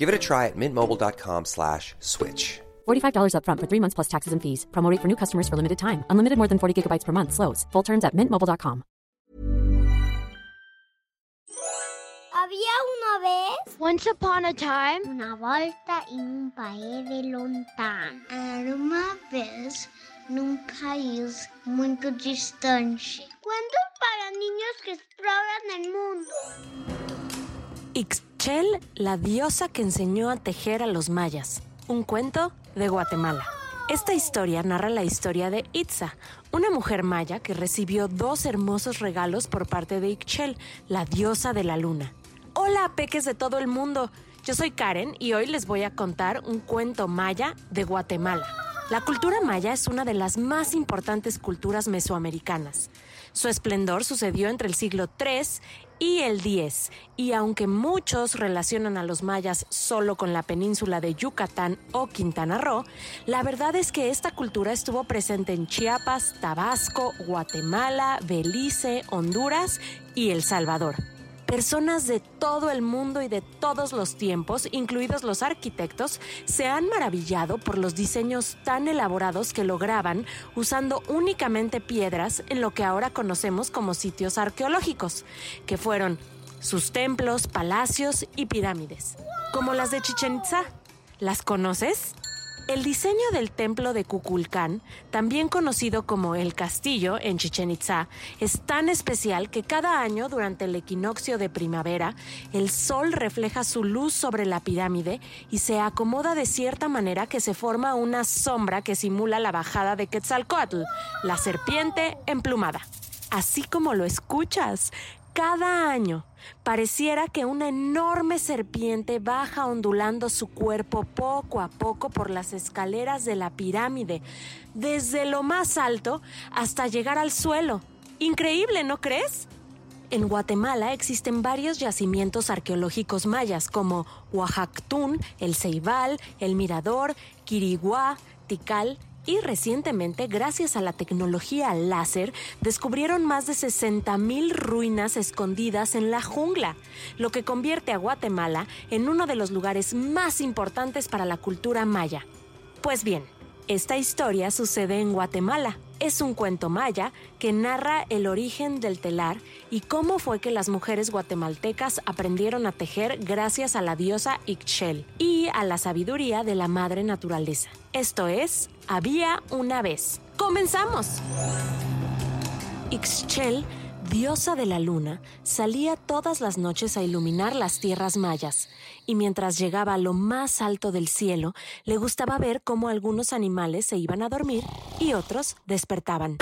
Give it a try at mintmobile.com slash switch. $45 upfront for three months plus taxes and fees. Promo rate for new customers for limited time. Unlimited more than 40 gigabytes per month. Slows. Full terms at mintmobile.com. Había una vez Once upon a time, una volta en un país de lontano. Era uma vez num país muito distante. Cuentos para niños que exploran el mundo. Ixchel, la diosa que enseñó a tejer a los mayas. Un cuento de Guatemala. Esta historia narra la historia de Itza, una mujer maya que recibió dos hermosos regalos por parte de Ixchel, la diosa de la luna. Hola, peques de todo el mundo. Yo soy Karen y hoy les voy a contar un cuento maya de Guatemala. La cultura maya es una de las más importantes culturas mesoamericanas. Su esplendor sucedió entre el siglo III y el X, y aunque muchos relacionan a los mayas solo con la península de Yucatán o Quintana Roo, la verdad es que esta cultura estuvo presente en Chiapas, Tabasco, Guatemala, Belice, Honduras y El Salvador. Personas de todo el mundo y de todos los tiempos, incluidos los arquitectos, se han maravillado por los diseños tan elaborados que lograban usando únicamente piedras en lo que ahora conocemos como sitios arqueológicos, que fueron sus templos, palacios y pirámides, como las de Chichen Itza. ¿Las conoces? El diseño del templo de Kukulcán, también conocido como el castillo en Chichen Itza, es tan especial que cada año durante el equinoccio de primavera, el sol refleja su luz sobre la pirámide y se acomoda de cierta manera que se forma una sombra que simula la bajada de Quetzalcoatl, la serpiente emplumada. Así como lo escuchas, cada año pareciera que una enorme serpiente baja ondulando su cuerpo poco a poco por las escaleras de la pirámide, desde lo más alto hasta llegar al suelo. Increíble, ¿no crees? En Guatemala existen varios yacimientos arqueológicos mayas como Oaxactún, El Ceibal, El Mirador, Quiriguá, Tikal y recientemente, gracias a la tecnología láser, descubrieron más de 60.000 ruinas escondidas en la jungla, lo que convierte a Guatemala en uno de los lugares más importantes para la cultura maya. Pues bien, esta historia sucede en Guatemala. Es un cuento maya que narra el origen del telar y cómo fue que las mujeres guatemaltecas aprendieron a tejer gracias a la diosa Ixchel y a la sabiduría de la madre naturaleza. Esto es, había una vez. ¡Comenzamos! Ixchel, diosa de la luna, salía todas las noches a iluminar las tierras mayas, y mientras llegaba a lo más alto del cielo, le gustaba ver cómo algunos animales se iban a dormir y otros despertaban.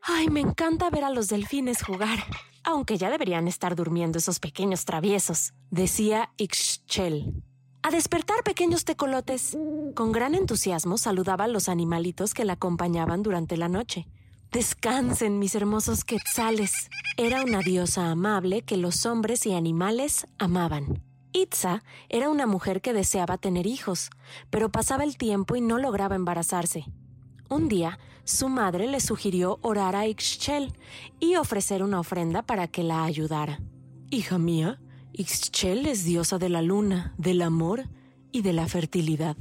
Ay, me encanta ver a los delfines jugar, aunque ya deberían estar durmiendo esos pequeños traviesos, decía Ixchel. A despertar pequeños tecolotes. Con gran entusiasmo saludaba a los animalitos que la acompañaban durante la noche. Descansen, mis hermosos quetzales. Era una diosa amable que los hombres y animales amaban. Itza era una mujer que deseaba tener hijos, pero pasaba el tiempo y no lograba embarazarse. Un día, su madre le sugirió orar a Ixchel y ofrecer una ofrenda para que la ayudara. Hija mía, Ixchel es diosa de la luna, del amor y de la fertilidad.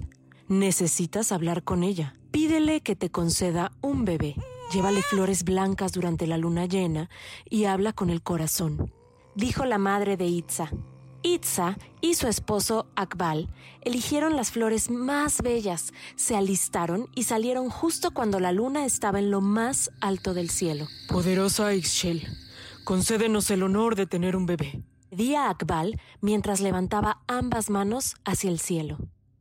Necesitas hablar con ella. Pídele que te conceda un bebé. Llévale flores blancas durante la luna llena y habla con el corazón. Dijo la madre de Itza. Itza y su esposo Akbal eligieron las flores más bellas, se alistaron y salieron justo cuando la luna estaba en lo más alto del cielo. Poderosa Ixchel, concédenos el honor de tener un bebé. Di a Akbal mientras levantaba ambas manos hacia el cielo.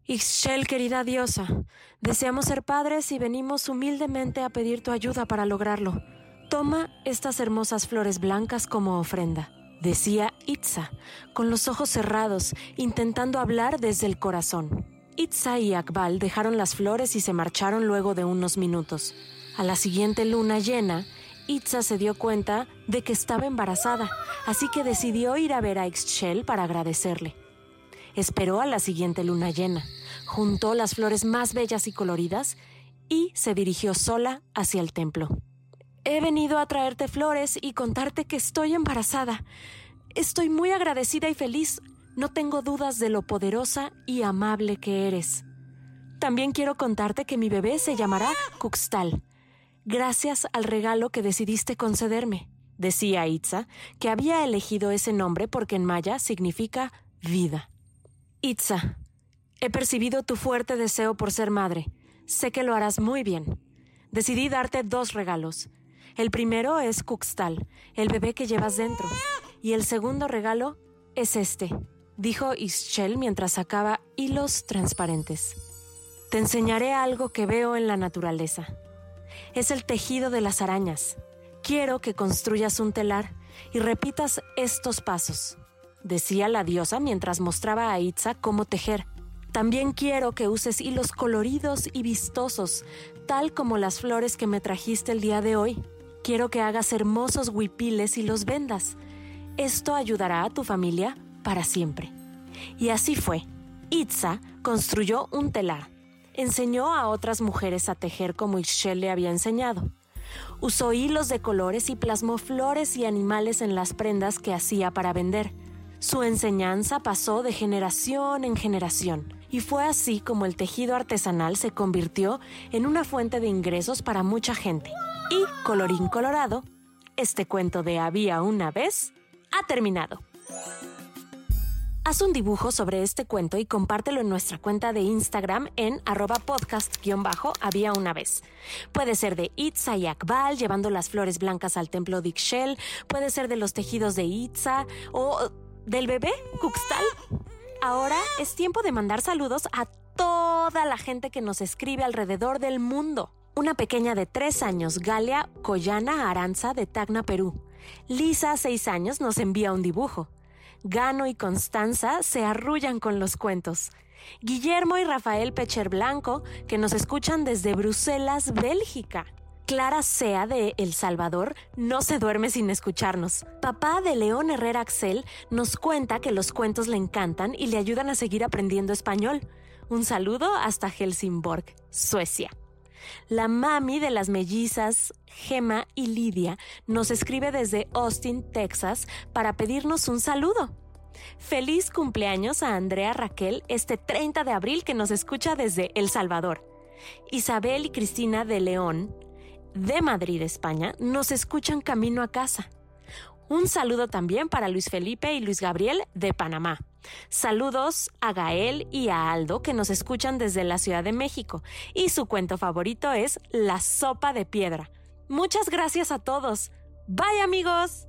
Ixchel, querida diosa, deseamos ser padres y venimos humildemente a pedir tu ayuda para lograrlo. Toma estas hermosas flores blancas como ofrenda, decía Itza, con los ojos cerrados, intentando hablar desde el corazón. Itza y Akbal dejaron las flores y se marcharon luego de unos minutos. A la siguiente luna llena, Itza se dio cuenta de que estaba embarazada, así que decidió ir a ver a Ixchel para agradecerle. Esperó a la siguiente luna llena, juntó las flores más bellas y coloridas y se dirigió sola hacia el templo. He venido a traerte flores y contarte que estoy embarazada. Estoy muy agradecida y feliz. No tengo dudas de lo poderosa y amable que eres. También quiero contarte que mi bebé se llamará Cuxtal, gracias al regalo que decidiste concederme. Decía Itza que había elegido ese nombre porque en maya significa vida. Itza, he percibido tu fuerte deseo por ser madre. Sé que lo harás muy bien. Decidí darte dos regalos. El primero es Cuxtal, el bebé que llevas dentro. Y el segundo regalo es este, dijo Ischel mientras sacaba hilos transparentes. Te enseñaré algo que veo en la naturaleza. Es el tejido de las arañas. Quiero que construyas un telar y repitas estos pasos, decía la diosa mientras mostraba a Itza cómo tejer. También quiero que uses hilos coloridos y vistosos, tal como las flores que me trajiste el día de hoy. Quiero que hagas hermosos huipiles y los vendas. Esto ayudará a tu familia para siempre. Y así fue. Itza construyó un telar. Enseñó a otras mujeres a tejer como Ixchel le había enseñado. Usó hilos de colores y plasmó flores y animales en las prendas que hacía para vender. Su enseñanza pasó de generación en generación y fue así como el tejido artesanal se convirtió en una fuente de ingresos para mucha gente. Y, colorín colorado, este cuento de Había una vez ha terminado. Haz un dibujo sobre este cuento y compártelo en nuestra cuenta de Instagram en arroba podcast-había una vez. Puede ser de Itza y Akbal llevando las flores blancas al templo de Ixchel, puede ser de los tejidos de Itza o del bebé Cuxtal. Ahora es tiempo de mandar saludos a toda la gente que nos escribe alrededor del mundo una pequeña de tres años, Galia Collana Aranza de Tacna, Perú. Lisa, seis años, nos envía un dibujo. Gano y Constanza se arrullan con los cuentos. Guillermo y Rafael Pecher Blanco, que nos escuchan desde Bruselas, Bélgica. Clara Sea de El Salvador no se duerme sin escucharnos. Papá de León Herrera Axel nos cuenta que los cuentos le encantan y le ayudan a seguir aprendiendo español. Un saludo hasta Helsingborg, Suecia. La mami de las mellizas, Gemma y Lidia, nos escribe desde Austin, Texas, para pedirnos un saludo. Feliz cumpleaños a Andrea Raquel este 30 de abril que nos escucha desde El Salvador. Isabel y Cristina de León, de Madrid, España, nos escuchan camino a casa. Un saludo también para Luis Felipe y Luis Gabriel de Panamá. Saludos a Gael y a Aldo que nos escuchan desde la Ciudad de México y su cuento favorito es La sopa de piedra. Muchas gracias a todos. Bye amigos.